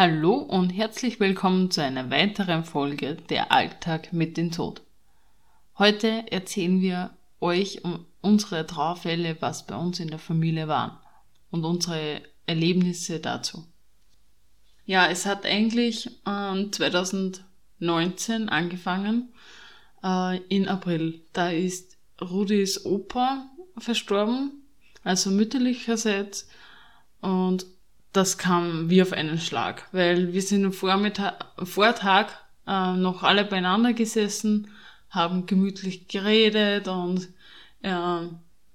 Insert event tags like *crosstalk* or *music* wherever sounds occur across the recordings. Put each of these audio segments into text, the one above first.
Hallo und herzlich willkommen zu einer weiteren Folge Der Alltag mit dem Tod. Heute erzählen wir euch um unsere Trauerfälle, was bei uns in der Familie waren und unsere Erlebnisse dazu. Ja, es hat eigentlich ähm, 2019 angefangen, äh, in April. Da ist Rudis Opa verstorben, also mütterlicherseits und das kam wie auf einen Schlag, weil wir sind am Vormittag, Vortag äh, noch alle beieinander gesessen, haben gemütlich geredet und äh,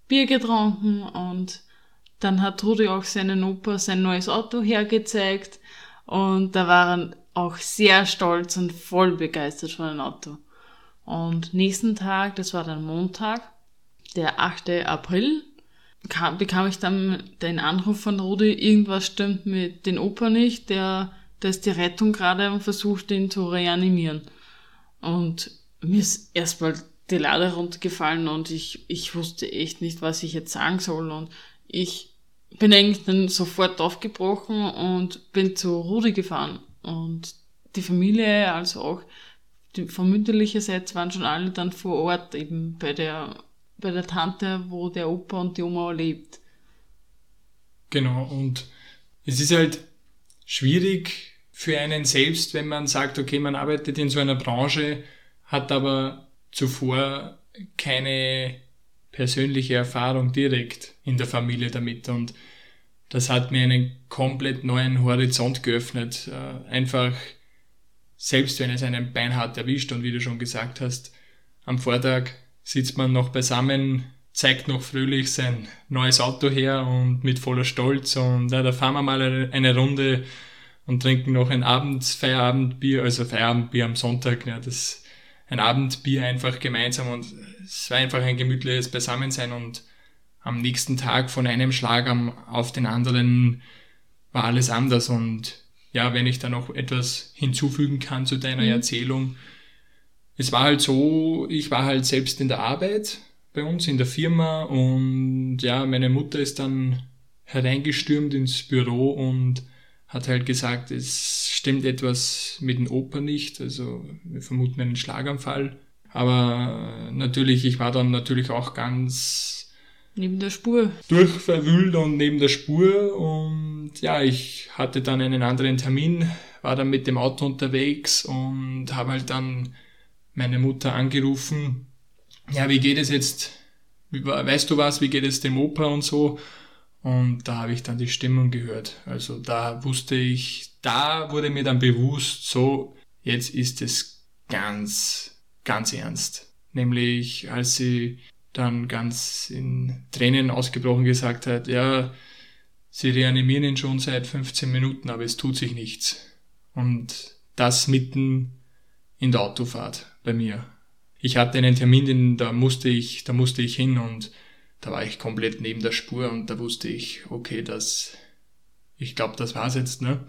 Bier getrunken und dann hat Rudi auch seinen Opa sein neues Auto hergezeigt und da waren auch sehr stolz und voll begeistert von dem Auto. Und nächsten Tag, das war dann Montag, der 8. April, kam, bekam ich dann den Anruf von Rudi, irgendwas stimmt mit dem Opa nicht, der, da ist die Rettung gerade und versucht ihn zu reanimieren. Und mir ist erstmal die Lade runtergefallen und ich, ich wusste echt nicht, was ich jetzt sagen soll und ich bin eigentlich dann sofort aufgebrochen und bin zu Rudi gefahren und die Familie, also auch die, von mütterlicherseits waren schon alle dann vor Ort eben bei der bei der Tante, wo der Opa und die Oma lebt. Genau, und es ist halt schwierig für einen selbst, wenn man sagt, okay, man arbeitet in so einer Branche, hat aber zuvor keine persönliche Erfahrung direkt in der Familie damit und das hat mir einen komplett neuen Horizont geöffnet. Äh, einfach, selbst wenn es einen beinhart erwischt und wie du schon gesagt hast, am Vortag sitzt man noch beisammen, zeigt noch fröhlich sein neues Auto her und mit voller Stolz und ja, da fahren wir mal eine Runde und trinken noch ein Abends Feierabendbier, also Feierabendbier am Sonntag, ja, das ein Abendbier einfach gemeinsam und es war einfach ein gemütliches Beisammensein und am nächsten Tag von einem Schlag auf den anderen war alles anders und ja, wenn ich da noch etwas hinzufügen kann zu deiner mhm. Erzählung, es war halt so, ich war halt selbst in der Arbeit bei uns in der Firma und ja, meine Mutter ist dann hereingestürmt ins Büro und hat halt gesagt, es stimmt etwas mit dem Opa nicht, also wir vermuten einen Schlaganfall. Aber natürlich, ich war dann natürlich auch ganz neben der Spur. Durchverwühlt und neben der Spur und ja, ich hatte dann einen anderen Termin, war dann mit dem Auto unterwegs und habe halt dann meine Mutter angerufen, ja, wie geht es jetzt, weißt du was, wie geht es dem Opa und so. Und da habe ich dann die Stimmung gehört. Also da wusste ich, da wurde mir dann bewusst, so, jetzt ist es ganz, ganz ernst. Nämlich, als sie dann ganz in Tränen ausgebrochen gesagt hat, ja, sie reanimieren ihn schon seit 15 Minuten, aber es tut sich nichts. Und das mitten in der Autofahrt bei mir. Ich hatte einen Termin, den, da musste ich, da musste ich hin und da war ich komplett neben der Spur und da wusste ich, okay, das, ich glaube, das war's jetzt, ne?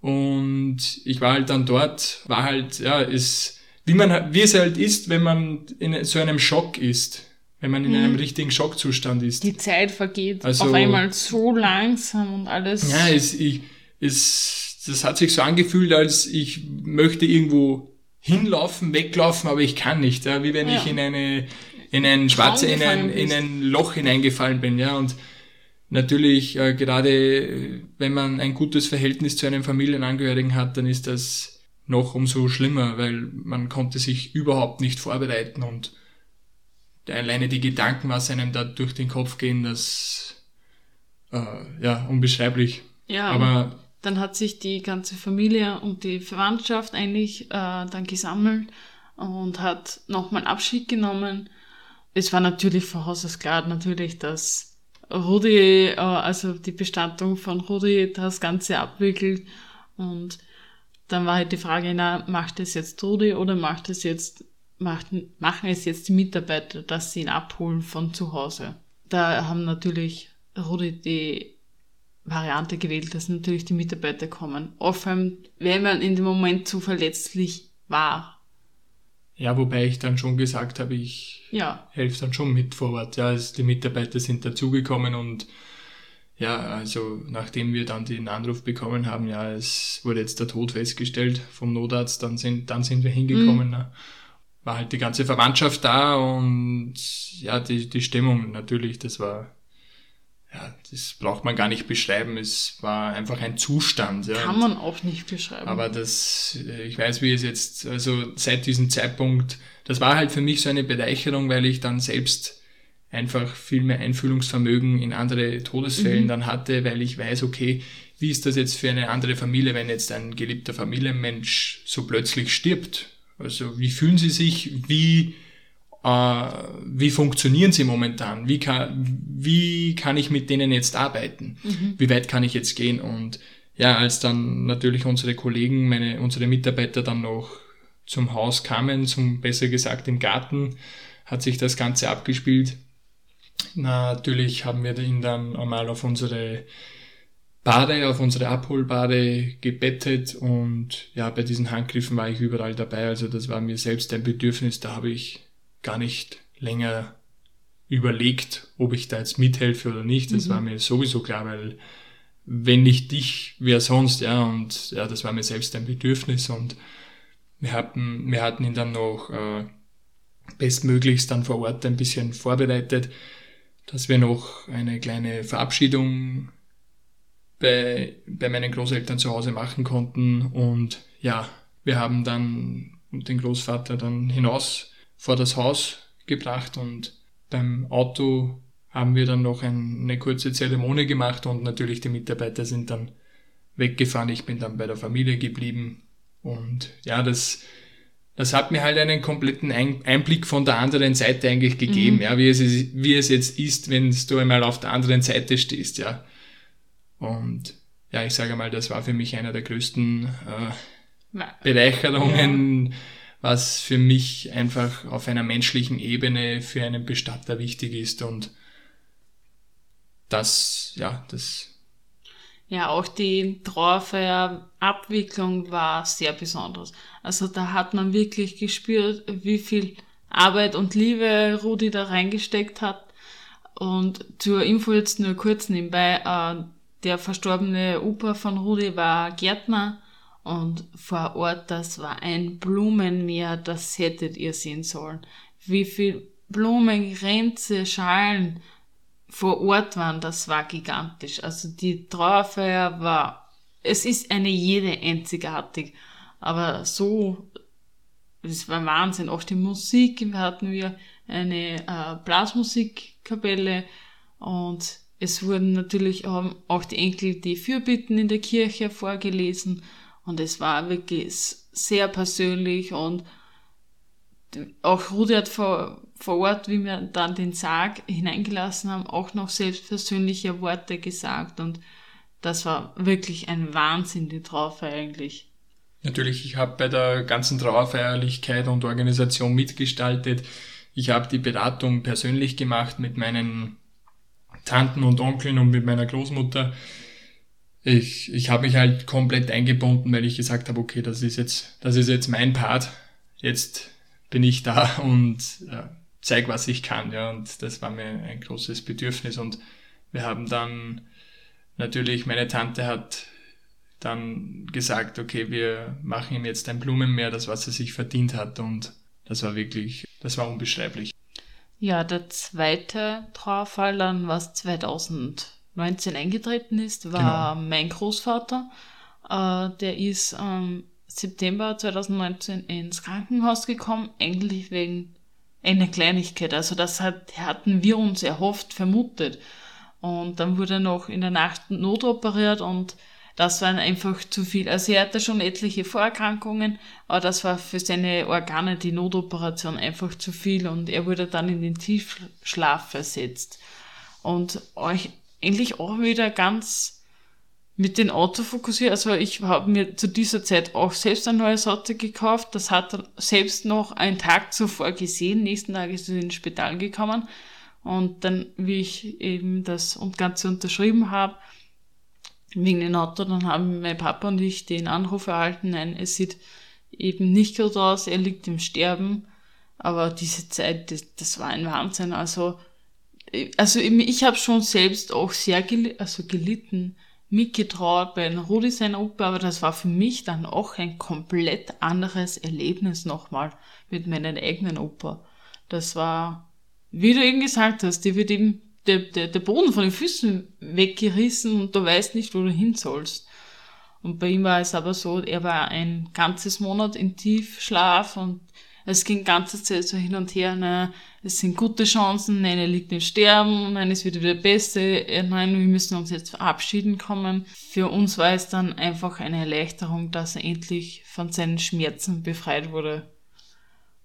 Und ich war halt dann dort, war halt, ja, ist, wie man, wie es halt ist, wenn man in so einem Schock ist. Wenn man in einem mhm. richtigen Schockzustand ist. Die Zeit vergeht also, auf einmal so langsam und alles. Ja, es, ich, es, das hat sich so angefühlt, als ich möchte irgendwo hinlaufen, weglaufen, aber ich kann nicht, ja, wie wenn ja. ich in eine, in ein schwarze, in ein, in ein Loch hineingefallen bin, ja, und natürlich, äh, gerade wenn man ein gutes Verhältnis zu einem Familienangehörigen hat, dann ist das noch umso schlimmer, weil man konnte sich überhaupt nicht vorbereiten und alleine die Gedanken, was einem da durch den Kopf gehen, das, äh, ja, unbeschreiblich. Ja, aber dann hat sich die ganze Familie und die Verwandtschaft eigentlich äh, dann gesammelt und hat nochmal Abschied genommen. Es war natürlich von Haus aus klar, natürlich, dass Rudi, äh, also die Bestattung von Rudi das Ganze abwickelt. Und dann war halt die Frage, na, macht es jetzt Rudi oder macht es jetzt, macht, machen es jetzt die Mitarbeiter, dass sie ihn abholen von zu Hause? Da haben natürlich Rudi die Variante gewählt, dass natürlich die Mitarbeiter kommen. Oft, wenn man in dem Moment zu verletzlich war. Ja, wobei ich dann schon gesagt habe, ich ja. helfe dann schon mit vor Ort. Ja, also die Mitarbeiter sind dazugekommen und ja, also nachdem wir dann den Anruf bekommen haben, ja, es wurde jetzt der Tod festgestellt vom Notarzt, dann sind, dann sind wir hingekommen. Mhm. Ne? War halt die ganze Verwandtschaft da und ja, die, die Stimmung natürlich, das war, ja, das braucht man gar nicht beschreiben. Es war einfach ein Zustand. Ja. Kann man auch nicht beschreiben. Aber das, ich weiß, wie es jetzt, also seit diesem Zeitpunkt, das war halt für mich so eine Bereicherung, weil ich dann selbst einfach viel mehr Einfühlungsvermögen in andere Todesfällen mhm. dann hatte, weil ich weiß, okay, wie ist das jetzt für eine andere Familie, wenn jetzt ein geliebter Familienmensch so plötzlich stirbt? Also wie fühlen sie sich? Wie, äh, wie funktionieren sie momentan? Wie kann, wie kann ich mit denen jetzt arbeiten? Mhm. Wie weit kann ich jetzt gehen? Und ja, als dann natürlich unsere Kollegen, meine, unsere Mitarbeiter dann noch zum Haus kamen, zum besser gesagt im Garten, hat sich das Ganze abgespielt Natürlich haben wir ihn dann einmal auf unsere Bade, auf unsere Abholbade gebettet und ja, bei diesen Handgriffen war ich überall dabei. Also das war mir selbst ein Bedürfnis, da habe ich gar nicht länger überlegt, ob ich da jetzt mithelfe oder nicht. Das mhm. war mir sowieso klar, weil wenn nicht dich, wer sonst, ja, und ja, das war mir selbst ein Bedürfnis und wir hatten, wir hatten ihn dann noch äh, bestmöglichst dann vor Ort ein bisschen vorbereitet dass wir noch eine kleine Verabschiedung bei, bei meinen Großeltern zu Hause machen konnten. Und ja, wir haben dann den Großvater dann hinaus vor das Haus gebracht und beim Auto haben wir dann noch eine kurze Zeremonie gemacht und natürlich die Mitarbeiter sind dann weggefahren. Ich bin dann bei der Familie geblieben und ja, das das hat mir halt einen kompletten Einblick von der anderen Seite eigentlich gegeben, mhm. ja, wie es, wie es jetzt ist, wenn du einmal auf der anderen Seite stehst, ja. Und ja, ich sage mal, das war für mich einer der größten äh, Bereicherungen, ja. Was für mich einfach auf einer menschlichen Ebene für einen Bestatter wichtig ist und das, ja, das ja, auch die Trauerfeierabwicklung war sehr besonders. Also da hat man wirklich gespürt, wie viel Arbeit und Liebe Rudi da reingesteckt hat. Und zur Info jetzt nur kurz nebenbei, äh, der verstorbene Opa von Rudi war Gärtner und vor Ort, das war ein Blumenmeer, das hättet ihr sehen sollen. Wie viel Blumen, Grenze, Schalen, vor Ort waren, das war gigantisch. Also die Trauerfeier war, es ist eine jede einzigartig, aber so, es war Wahnsinn. Auch die Musik, hatten wir eine äh, Blasmusikkapelle und es wurden natürlich auch die Enkel die Fürbitten in der Kirche vorgelesen und es war wirklich sehr persönlich und auch Rudi hat vor, vor Ort, wie wir dann den Sarg hineingelassen haben, auch noch selbstpersönliche Worte gesagt und das war wirklich ein Wahnsinn, die Trauerfeier eigentlich. Natürlich, ich habe bei der ganzen Trauerfeierlichkeit und Organisation mitgestaltet. Ich habe die Beratung persönlich gemacht mit meinen Tanten und Onkeln und mit meiner Großmutter ich, ich habe mich halt komplett eingebunden, weil ich gesagt habe, okay, das ist jetzt, das ist jetzt mein Part. Jetzt bin ich da *laughs* und äh, zeig, was ich kann. Ja, und das war mir ein großes Bedürfnis. Und wir haben dann natürlich, meine Tante hat dann gesagt, okay, wir machen ihm jetzt ein Blumenmeer, das was er sich verdient hat. Und das war wirklich, das war unbeschreiblich. Ja, der zweite Trauerfall dann war 2000 19 eingetreten ist, war genau. mein Großvater. Äh, der ist ähm, September 2019 ins Krankenhaus gekommen, eigentlich wegen einer Kleinigkeit. Also das hatten wir uns erhofft, vermutet. Und dann wurde er noch in der Nacht notoperiert und das war einfach zu viel. Also er hatte schon etliche Vorerkrankungen, aber das war für seine Organe die Notoperation einfach zu viel und er wurde dann in den Tiefschlaf versetzt. Und euch eigentlich auch wieder ganz mit den Autofokussier, also ich habe mir zu dieser Zeit auch selbst ein neues Auto gekauft. Das hat er selbst noch einen Tag zuvor gesehen. Nächsten Tag ist er ins Spital gekommen. Und dann, wie ich eben das Ganze unterschrieben habe, wegen dem Auto, dann haben mein Papa und ich den Anruf erhalten, nein, es sieht eben nicht gut aus, er liegt im Sterben. Aber diese Zeit, das, das war ein Wahnsinn. Also also ich habe schon selbst auch sehr gel also gelitten, mitgetraut bei Rudi seiner Oper, aber das war für mich dann auch ein komplett anderes Erlebnis nochmal mit meinen eigenen Oper. Das war, wie du eben gesagt hast, die wird eben der, der, der Boden von den Füßen weggerissen und du weißt nicht, wo du hin sollst. Und bei ihm war es aber so, er war ein ganzes Monat in Tiefschlaf und es ging ganze Zeit so hin und her, ne, es sind gute Chancen, nein, er liegt im Sterben, nein, es wird wieder besser, nein, wir müssen uns jetzt verabschieden kommen. Für uns war es dann einfach eine Erleichterung, dass er endlich von seinen Schmerzen befreit wurde.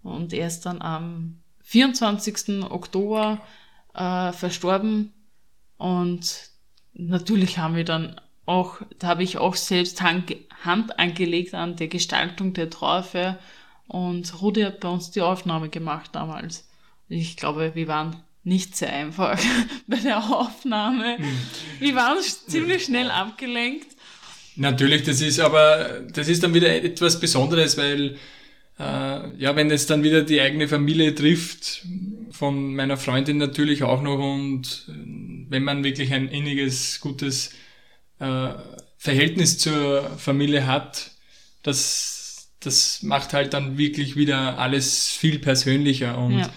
Und er ist dann am 24. Oktober äh, verstorben und natürlich haben wir dann auch, da habe ich auch selbst Hand, Hand angelegt an der Gestaltung der Trauerfeier und Rudi hat bei uns die Aufnahme gemacht damals. Ich glaube, wir waren nicht sehr einfach *laughs* bei der Aufnahme. Hm. Wir waren ziemlich schnell abgelenkt. Natürlich, das ist aber, das ist dann wieder etwas Besonderes, weil, äh, ja, wenn es dann wieder die eigene Familie trifft, von meiner Freundin natürlich auch noch und äh, wenn man wirklich ein inniges, gutes äh, Verhältnis zur Familie hat, das das macht halt dann wirklich wieder alles viel persönlicher und ja.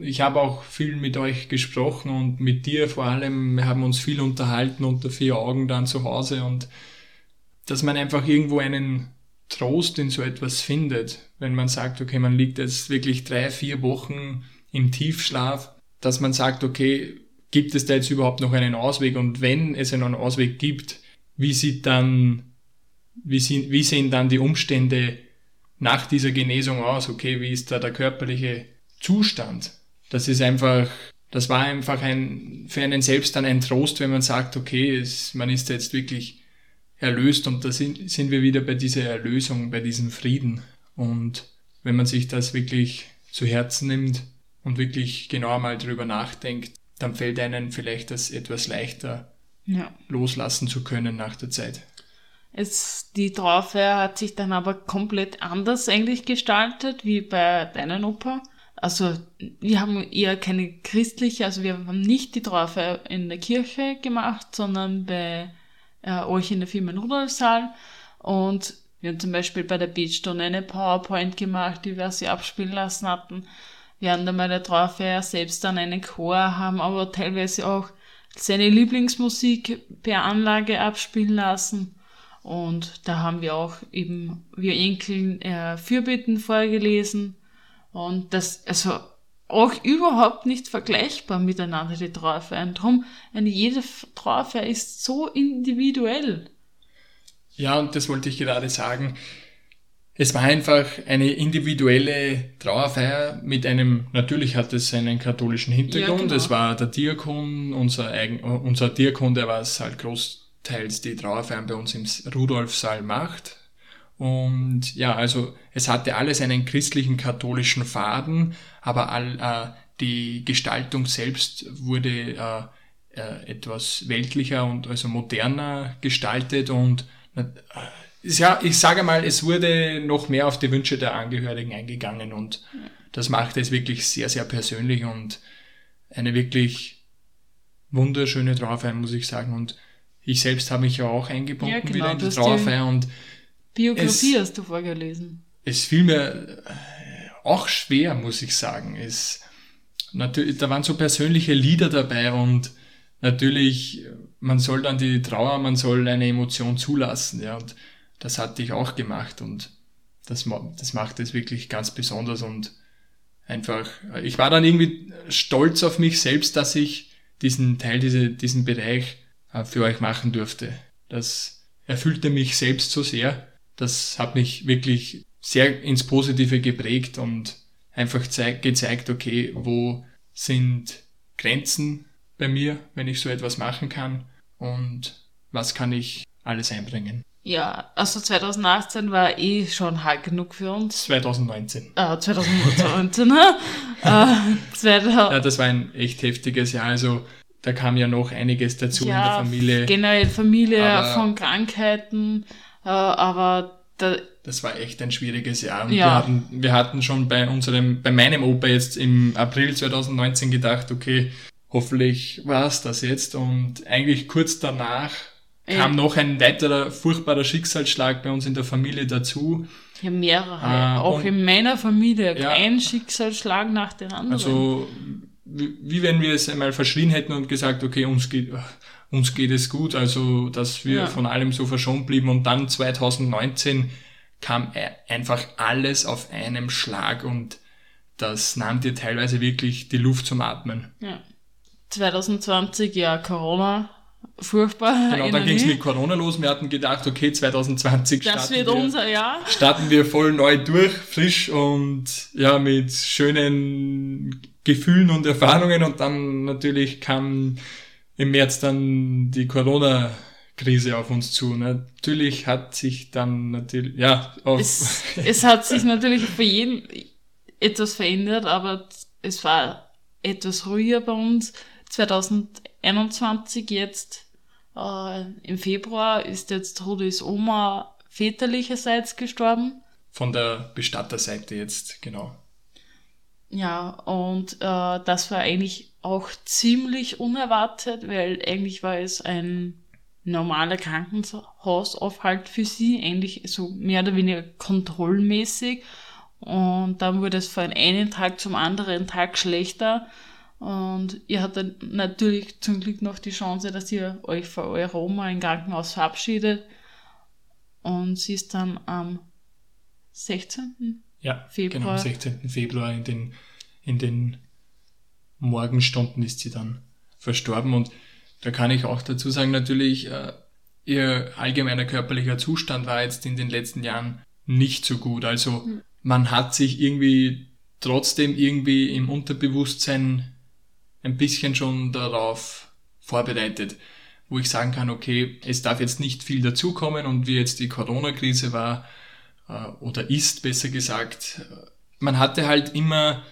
ich habe auch viel mit euch gesprochen und mit dir vor allem. Wir haben uns viel unterhalten unter vier Augen dann zu Hause und dass man einfach irgendwo einen Trost in so etwas findet, wenn man sagt, okay, man liegt jetzt wirklich drei, vier Wochen im Tiefschlaf, dass man sagt, okay, gibt es da jetzt überhaupt noch einen Ausweg und wenn es einen Ausweg gibt, wie sieht dann wie, sind, wie sehen dann die Umstände nach dieser Genesung aus? Okay, wie ist da der körperliche Zustand? Das ist einfach, das war einfach ein, für einen selbst dann ein Trost, wenn man sagt, okay, es, man ist jetzt wirklich erlöst und da sind, sind wir wieder bei dieser Erlösung, bei diesem Frieden. Und wenn man sich das wirklich zu Herzen nimmt und wirklich genau mal drüber nachdenkt, dann fällt einem vielleicht das etwas leichter ja. loslassen zu können nach der Zeit. Es, die Trauerfeier hat sich dann aber komplett anders eigentlich gestaltet wie bei deinen Oper. Also wir haben eher keine christliche, also wir haben nicht die Trauerfeier in der Kirche gemacht, sondern bei äh, euch in der Firma Rudolfsaal. Und wir haben zum Beispiel bei der Beatstunde eine PowerPoint gemacht, die wir sie abspielen lassen hatten. Wir haben dann bei der Trauerfeier selbst dann einen Chor, haben aber teilweise auch seine Lieblingsmusik per Anlage abspielen lassen. Und da haben wir auch eben, wir Enkeln, äh, Fürbitten vorgelesen. Und das, also auch überhaupt nicht vergleichbar miteinander, die Trauerfeiern. Drum, eine jede Trauerfeier ist so individuell. Ja, und das wollte ich gerade sagen. Es war einfach eine individuelle Trauerfeier mit einem, natürlich hat es einen katholischen Hintergrund. Ja, genau. Es war der Diakon, unser, eigen, unser Diakon, der war es halt groß teils die Trauerfeiern bei uns im Rudolfsaal macht. Und ja, also es hatte alles einen christlichen katholischen Faden, aber all, äh, die Gestaltung selbst wurde äh, äh, etwas weltlicher und also moderner gestaltet und äh, ja, ich sage mal, es wurde noch mehr auf die Wünsche der Angehörigen eingegangen und das macht es wirklich sehr, sehr persönlich und eine wirklich wunderschöne Trauerfeier, muss ich sagen. Und ich selbst habe mich ja auch eingebunden ja, genau, wieder in die Trauerfeier und Biografie es, hast du vorgelesen. Es fiel mir äh, auch schwer, muss ich sagen. Es, natürlich, da waren so persönliche Lieder dabei und natürlich, man soll dann die Trauer, man soll eine Emotion zulassen, ja, und das hatte ich auch gemacht und das, das macht es wirklich ganz besonders und einfach, ich war dann irgendwie stolz auf mich selbst, dass ich diesen Teil, diese, diesen Bereich äh, für euch machen durfte. Das erfüllte mich selbst so sehr. Das hat mich wirklich sehr ins Positive geprägt und einfach gezeigt, okay, wo sind Grenzen bei mir, wenn ich so etwas machen kann und was kann ich alles einbringen. Ja, also 2018 war eh schon hart genug für uns. 2019. *laughs* Äh, 2019, ne? äh, 2000. Ja, das war ein echt heftiges Jahr. Also da kam ja noch einiges dazu ja, in der Familie. Generell Familie aber, von Krankheiten, äh, aber da, das war echt ein schwieriges Jahr. Und ja. wir, hatten, wir hatten schon bei unserem, bei meinem Opa jetzt im April 2019 gedacht, okay, hoffentlich war es das jetzt. Und eigentlich kurz danach kam noch ein weiterer furchtbarer Schicksalsschlag bei uns in der Familie dazu. Ja, mehrere. Äh, auch in meiner Familie. Ja, ein Schicksalsschlag nach dem anderen. Also, wie, wie wenn wir es einmal verschrien hätten und gesagt, okay, uns geht, uns geht es gut, also, dass wir ja. von allem so verschont blieben. Und dann 2019 kam e, einfach alles auf einem Schlag und das nahm dir teilweise wirklich die Luft zum Atmen. Ja. 2020, ja, Corona, furchtbar. Genau, dann ging es mit Corona los. Wir hatten gedacht, okay, 2020 das starten, wird wir, unser Jahr. starten wir voll neu durch, frisch und ja, mit schönen Gefühlen und Erfahrungen. Und dann natürlich kam im März dann die Corona Krise auf uns zu. Natürlich hat sich dann natürlich, ja, es, es hat sich natürlich für jeden etwas verändert, aber es war etwas ruhiger bei uns. 2021 jetzt äh, im Februar ist jetzt Rudis Oma väterlicherseits gestorben. Von der Bestatterseite jetzt, genau. Ja, und äh, das war eigentlich auch ziemlich unerwartet, weil eigentlich war es ein normaler Krankenhausaufhalt für sie, eigentlich so mehr oder weniger kontrollmäßig. Und dann wurde es von einem Tag zum anderen Tag schlechter. Und ihr hattet natürlich zum Glück noch die Chance, dass ihr euch vor eurer Oma im Krankenhaus verabschiedet. Und sie ist dann am 16. Ja, Februar. Genau, am 16. Februar in den, in den Morgenstunden ist sie dann verstorben. Und da kann ich auch dazu sagen, natürlich, äh, ihr allgemeiner körperlicher Zustand war jetzt in den letzten Jahren nicht so gut. Also hm. man hat sich irgendwie trotzdem irgendwie im Unterbewusstsein ein bisschen schon darauf vorbereitet, wo ich sagen kann, okay, es darf jetzt nicht viel dazukommen und wie jetzt die Corona-Krise war oder ist, besser gesagt, man hatte halt immer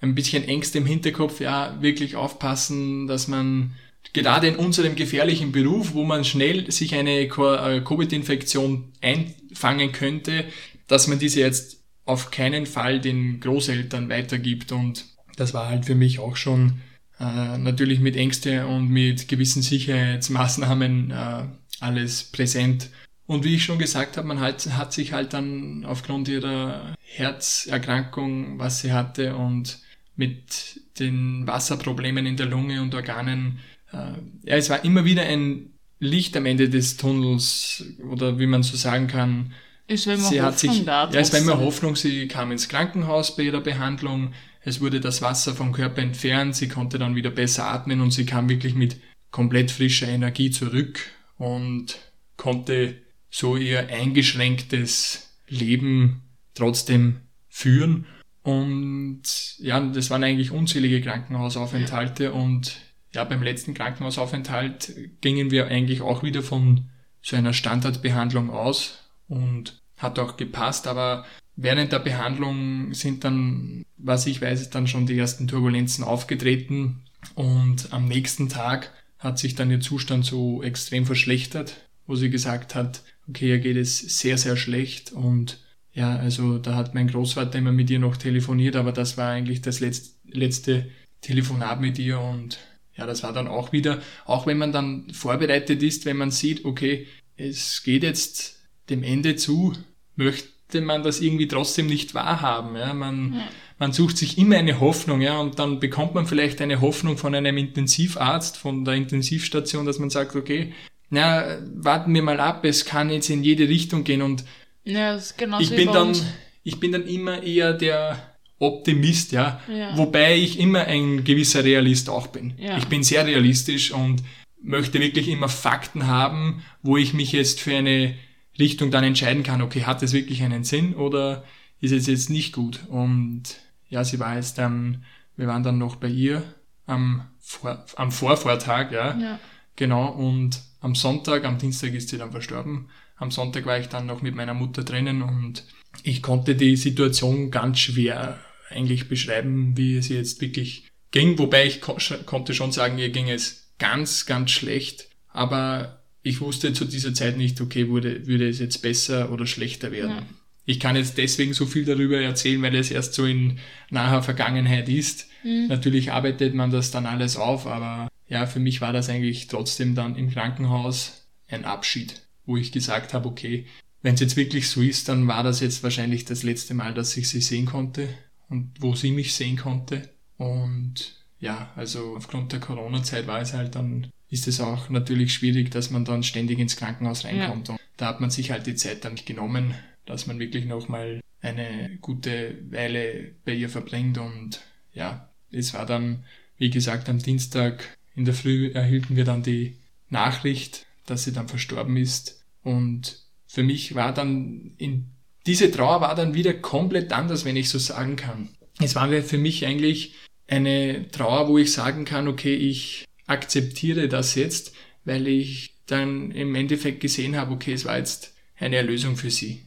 ein bisschen Ängste im Hinterkopf, ja, wirklich aufpassen, dass man gerade in unserem gefährlichen Beruf, wo man schnell sich eine äh, Covid-Infektion einfangen könnte, dass man diese jetzt auf keinen Fall den Großeltern weitergibt und das war halt für mich auch schon äh, natürlich mit Ängste und mit gewissen Sicherheitsmaßnahmen äh, alles präsent. Und wie ich schon gesagt habe, man halt, hat sich halt dann aufgrund ihrer Herzerkrankung, was sie hatte und mit den Wasserproblemen in der Lunge und Organen, äh, ja, es war immer wieder ein Licht am Ende des Tunnels oder wie man so sagen kann. Es war immer sie Hoffnung hat sich, da. Ja, es war immer Hoffnung. Sie kam ins Krankenhaus bei ihrer Behandlung es wurde das Wasser vom Körper entfernt, sie konnte dann wieder besser atmen und sie kam wirklich mit komplett frischer Energie zurück und konnte so ihr eingeschränktes Leben trotzdem führen. Und ja, das waren eigentlich unzählige Krankenhausaufenthalte. Und ja, beim letzten Krankenhausaufenthalt gingen wir eigentlich auch wieder von so einer Standardbehandlung aus und hat auch gepasst, aber Während der Behandlung sind dann, was ich weiß, dann schon die ersten Turbulenzen aufgetreten. Und am nächsten Tag hat sich dann ihr Zustand so extrem verschlechtert, wo sie gesagt hat, okay, ihr geht es sehr, sehr schlecht und ja, also da hat mein Großvater immer mit ihr noch telefoniert, aber das war eigentlich das letzte Telefonat mit ihr und ja, das war dann auch wieder, auch wenn man dann vorbereitet ist, wenn man sieht, okay, es geht jetzt dem Ende zu, möchte man das irgendwie trotzdem nicht wahrhaben. Ja? Man, ja. man sucht sich immer eine Hoffnung, ja, und dann bekommt man vielleicht eine Hoffnung von einem Intensivarzt, von der Intensivstation, dass man sagt, okay, na, warten wir mal ab, es kann jetzt in jede Richtung gehen und ja, ich bin dann, ich bin dann immer eher der Optimist, ja? ja, wobei ich immer ein gewisser Realist auch bin. Ja. Ich bin sehr realistisch und möchte wirklich immer Fakten haben, wo ich mich jetzt für eine Richtung dann entscheiden kann, okay, hat es wirklich einen Sinn oder ist es jetzt nicht gut? Und ja, sie war jetzt dann, wir waren dann noch bei ihr am, Vor am Vorvortag, ja, ja. Genau, und am Sonntag, am Dienstag ist sie dann verstorben. Am Sonntag war ich dann noch mit meiner Mutter drinnen und ich konnte die Situation ganz schwer eigentlich beschreiben, wie es jetzt wirklich ging, wobei ich ko konnte schon sagen, ihr ging es ganz, ganz schlecht. Aber ich wusste zu dieser Zeit nicht, okay, würde, würde es jetzt besser oder schlechter werden. Ja. Ich kann jetzt deswegen so viel darüber erzählen, weil es erst so in naher Vergangenheit ist. Mhm. Natürlich arbeitet man das dann alles auf, aber ja, für mich war das eigentlich trotzdem dann im Krankenhaus ein Abschied, wo ich gesagt habe, okay, wenn es jetzt wirklich so ist, dann war das jetzt wahrscheinlich das letzte Mal, dass ich sie sehen konnte und wo sie mich sehen konnte. Und ja, also aufgrund der Corona-Zeit war es halt dann, ist es auch natürlich schwierig, dass man dann ständig ins Krankenhaus reinkommt. Ja. Und da hat man sich halt die Zeit dann genommen, dass man wirklich nochmal eine gute Weile bei ihr verbringt. Und ja, es war dann, wie gesagt, am Dienstag in der Früh erhielten wir dann die Nachricht, dass sie dann verstorben ist. Und für mich war dann in diese Trauer war dann wieder komplett anders, wenn ich so sagen kann. Es war für mich eigentlich eine Trauer, wo ich sagen kann, okay, ich akzeptiere das jetzt, weil ich dann im Endeffekt gesehen habe, okay, es war jetzt eine Erlösung für sie.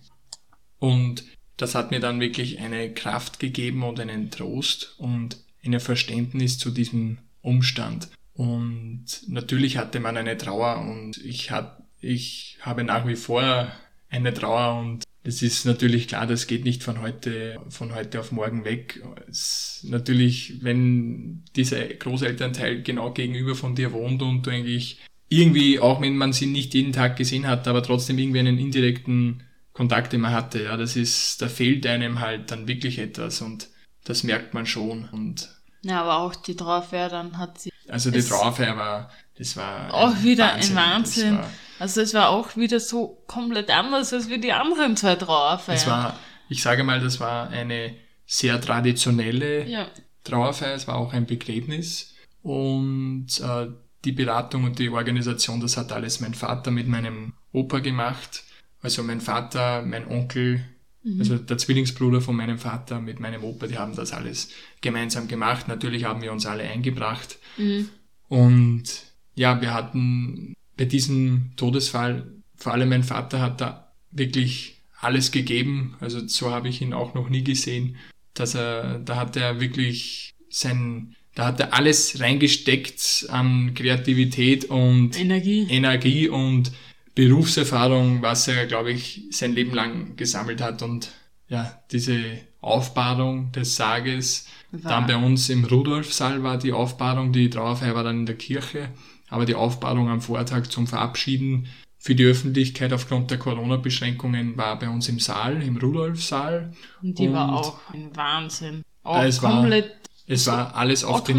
Und das hat mir dann wirklich eine Kraft gegeben und einen Trost und ein Verständnis zu diesem Umstand. Und natürlich hatte man eine Trauer und ich, hab, ich habe nach wie vor eine Trauer und es ist natürlich klar, das geht nicht von heute, von heute auf morgen weg. Es, natürlich, wenn dieser Großelternteil genau gegenüber von dir wohnt und du eigentlich irgendwie, auch wenn man sie nicht jeden Tag gesehen hat, aber trotzdem irgendwie einen indirekten Kontakt immer hatte, ja, das ist, da fehlt einem halt dann wirklich etwas und das merkt man schon und. Ja, aber auch die Trauerfeier, dann hat sie. Also die Trauerfeier war, das war. Auch wieder Wahnsinn. ein Wahnsinn. Also es war auch wieder so komplett anders als wie die anderen zwei Trauerfeiern. Es war, ich sage mal, das war eine sehr traditionelle ja. Trauerfeier. Es war auch ein Begräbnis und äh, die Beratung und die Organisation, das hat alles mein Vater mit meinem Opa gemacht. Also mein Vater, mein Onkel, mhm. also der Zwillingsbruder von meinem Vater mit meinem Opa, die haben das alles gemeinsam gemacht. Natürlich haben wir uns alle eingebracht. Mhm. Und ja, wir hatten bei diesem Todesfall, vor allem mein Vater hat da wirklich alles gegeben. Also so habe ich ihn auch noch nie gesehen. Dass er, da hat er wirklich sein, da hat er alles reingesteckt an Kreativität und Energie, Energie und Berufserfahrung, was er, glaube ich, sein Leben lang gesammelt hat. Und ja, diese Aufbahrung des Sarges, war. dann bei uns im Rudolfsaal war die Aufbahrung, die Trauerfeier war dann in der Kirche. Aber die Aufbahrung am Vortag zum Verabschieden für die Öffentlichkeit aufgrund der Corona-Beschränkungen war bei uns im Saal, im Rudolf-Saal. Und die und war auch ein Wahnsinn. Auch es komplett. Es war alles auf den.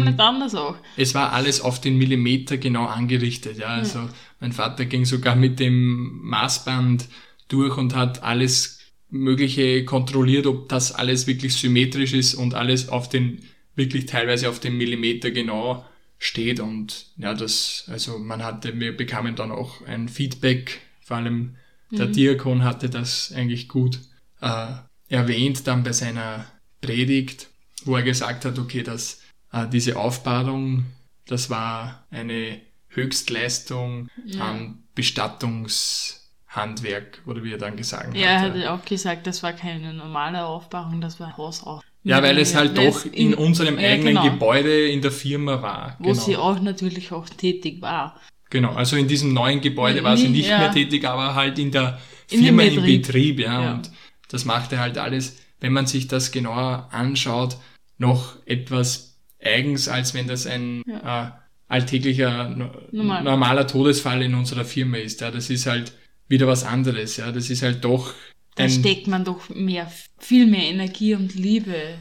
Es war alles auf den Millimeter genau angerichtet, ja. Also ja. mein Vater ging sogar mit dem Maßband durch und hat alles Mögliche kontrolliert, ob das alles wirklich symmetrisch ist und alles auf den, wirklich teilweise auf den Millimeter genau steht und ja, das, also man hatte, wir bekamen dann auch ein Feedback, vor allem der mhm. Diakon hatte das eigentlich gut äh, erwähnt dann bei seiner Predigt, wo er gesagt hat, okay, dass äh, diese Aufbahrung, das war eine Höchstleistung ja. an Bestattungshandwerk, oder wie er dann gesagt ja, hat. Ja, er hat auch gesagt, das war keine normale Aufbahrung, das war Hausaufbau. Ja, weil es halt doch in, in unserem ja, eigenen genau. Gebäude in der Firma war. Wo genau. sie auch natürlich auch tätig war. Genau, also in diesem neuen Gebäude war sie nicht ja. mehr tätig, aber halt in der Firma in im Betrieb, ja, ja. Und das machte halt alles, wenn man sich das genauer anschaut, noch etwas eigens, als wenn das ein äh, alltäglicher, Normal. normaler Todesfall in unserer Firma ist. Ja, das ist halt wieder was anderes. Ja, das ist halt doch da steckt man doch mehr, viel mehr Energie und Liebe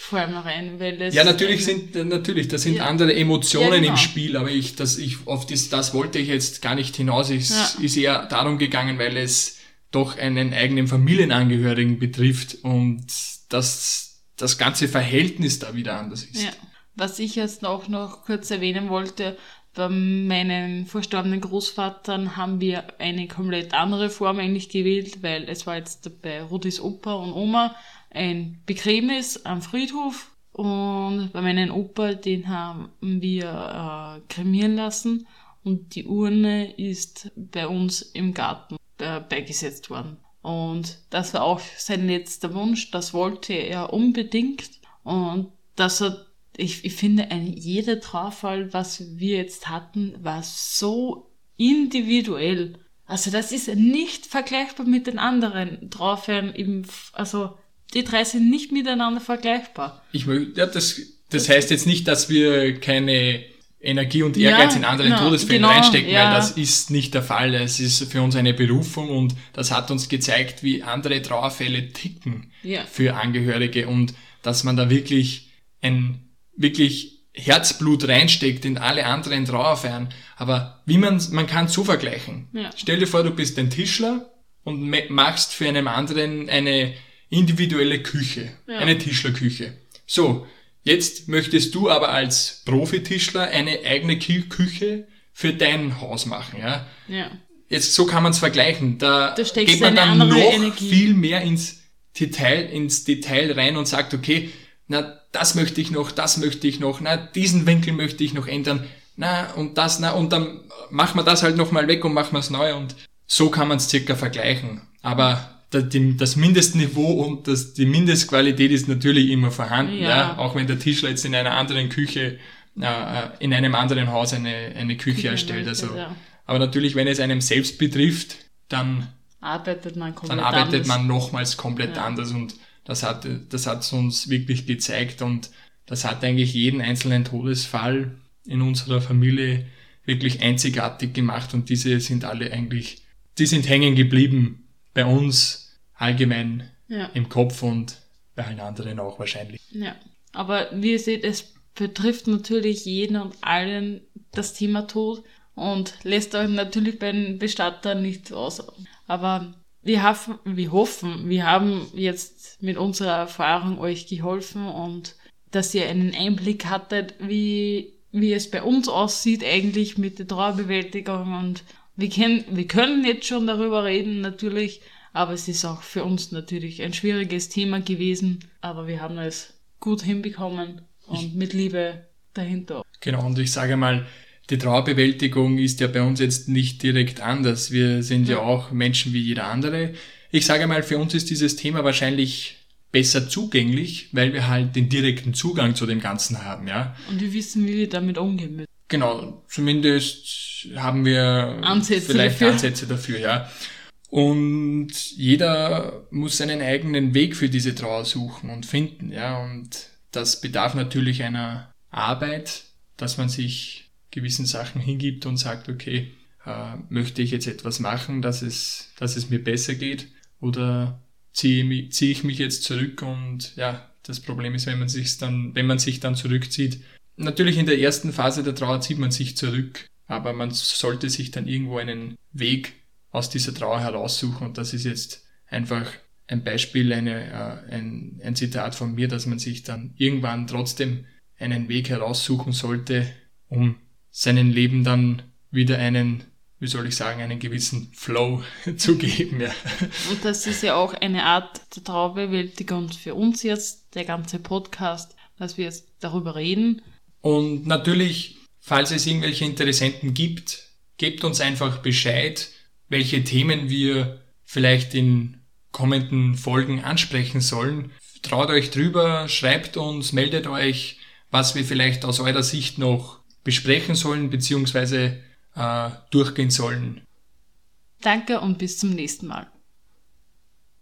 vor allem rein, weil es Ja, natürlich sind, natürlich, da sind ja. andere Emotionen ja, genau. im Spiel, aber ich, das, ich, auf das, das wollte ich jetzt gar nicht hinaus. Es ja. ist eher darum gegangen, weil es doch einen eigenen Familienangehörigen betrifft und das, das ganze Verhältnis da wieder anders ist. Ja. Was ich jetzt auch noch kurz erwähnen wollte, bei meinen verstorbenen Großvatern haben wir eine komplett andere Form eigentlich gewählt, weil es war jetzt bei Rudis Opa und Oma ein Begräbnis am Friedhof und bei meinem Opa, den haben wir äh, kremieren lassen und die Urne ist bei uns im Garten äh, beigesetzt worden. Und das war auch sein letzter Wunsch, das wollte er unbedingt und das hat ich, ich finde, ein jeder Trauerfall, was wir jetzt hatten, war so individuell. Also das ist nicht vergleichbar mit den anderen Trauerfällen. Im, also die drei sind nicht miteinander vergleichbar. Ich möchte, ja, das, Das heißt jetzt nicht, dass wir keine Energie und Ehrgeiz Ja, in anderen genau, Todesfällen genau, reinstecken, ja. weil das ist nicht der Fall. Es ist für uns eine Berufung und das hat uns gezeigt, wie andere Trauerfälle ticken Ja. für Angehörige und dass man da wirklich ein wirklich Herzblut reinsteckt in alle anderen Trauerfeiern. Aber wie man, man kann so vergleichen. Stell dir vor, du bist ein Tischler und machst für einen anderen eine individuelle Küche, eine Tischlerküche. So, jetzt möchtest du aber als Profitischler eine eigene Kü- Küche für dein Haus machen, ja? Ja. Jetzt so kann man es vergleichen. Da, Da geht man dann noch Energie. viel mehr ins Detail, ins Detail rein und sagt, okay, na, das möchte ich noch, das möchte ich noch, na, diesen Winkel möchte ich noch ändern, na, und das, na, und dann machen wir das halt nochmal weg und machen wir es neu und so kann man es circa vergleichen. Aber das Mindestniveau und das, die Mindestqualität ist natürlich immer vorhanden, Ja. ja. Auch wenn der Tischler jetzt in einer anderen Küche, äh, äh, in einem anderen Haus eine, eine Küche erstellt. möchte, Also, ja. aber natürlich, wenn es einem selbst betrifft, dann, Arbeitet man komplett dann arbeitet anders. man nochmals komplett Ja. anders und das hat, das hat uns wirklich gezeigt und das hat eigentlich jeden einzelnen Todesfall in unserer Familie wirklich einzigartig gemacht und diese sind alle eigentlich, die sind hängen geblieben bei uns allgemein Ja. im Kopf und bei allen anderen auch wahrscheinlich. Ja, aber wie ihr seht, es betrifft natürlich jeden und allen das Thema Tod und lässt euch natürlich bei den Bestattern nicht aus. Aber wir hoffen, wir hoffen, wir haben jetzt mit unserer Erfahrung euch geholfen und dass ihr einen Einblick hattet, wie, wie es bei uns aussieht eigentlich mit der Trauerbewältigung und wir können, wir können jetzt schon darüber reden, natürlich, aber es ist auch für uns natürlich ein schwieriges Thema gewesen, aber wir haben es gut hinbekommen und mit Liebe dahinter. Genau, und ich sage mal, die Trauerbewältigung ist ja bei uns jetzt nicht direkt anders. Wir sind ja auch Menschen wie jeder andere. Ich sage mal, für uns ist dieses Thema wahrscheinlich besser zugänglich, weil wir halt den direkten Zugang zu dem Ganzen haben, ja. Und wir wissen, wie wir damit umgehen müssen. Genau, zumindest haben wir Ansätze vielleicht dafür. Ansätze dafür, ja. Und jeder muss seinen eigenen Weg für diese Trauer suchen und finden, ja. Und das bedarf natürlich einer Arbeit, dass man sich gewissen Sachen hingibt und sagt, okay, äh, möchte ich jetzt etwas machen, dass es, dass es mir besser geht oder ziehe, ziehe ich mich jetzt zurück und ja, das Problem ist, wenn man sich dann, wenn man sich dann zurückzieht, Natürlich in der ersten Phase der Trauer zieht man sich zurück, aber man sollte sich dann irgendwo einen Weg aus dieser Trauer heraussuchen und das ist jetzt einfach ein Beispiel, eine, äh, ein, ein Zitat von mir, dass man sich dann irgendwann trotzdem einen Weg heraussuchen sollte, um seinem Leben dann wieder einen, wie soll ich sagen, einen gewissen Flow *laughs* zu geben. Ja. Und das ist ja auch eine Art der Trauerbewältigung für uns jetzt, der ganze Podcast, dass wir jetzt darüber reden. Und natürlich, falls es irgendwelche Interessenten gibt, gebt uns einfach Bescheid, welche Themen wir vielleicht in kommenden Folgen ansprechen sollen. Traut euch drüber, schreibt uns, meldet euch, was wir vielleicht aus eurer Sicht noch besprechen sollen bzw. Äh, durchgehen sollen. Danke und bis zum nächsten Mal.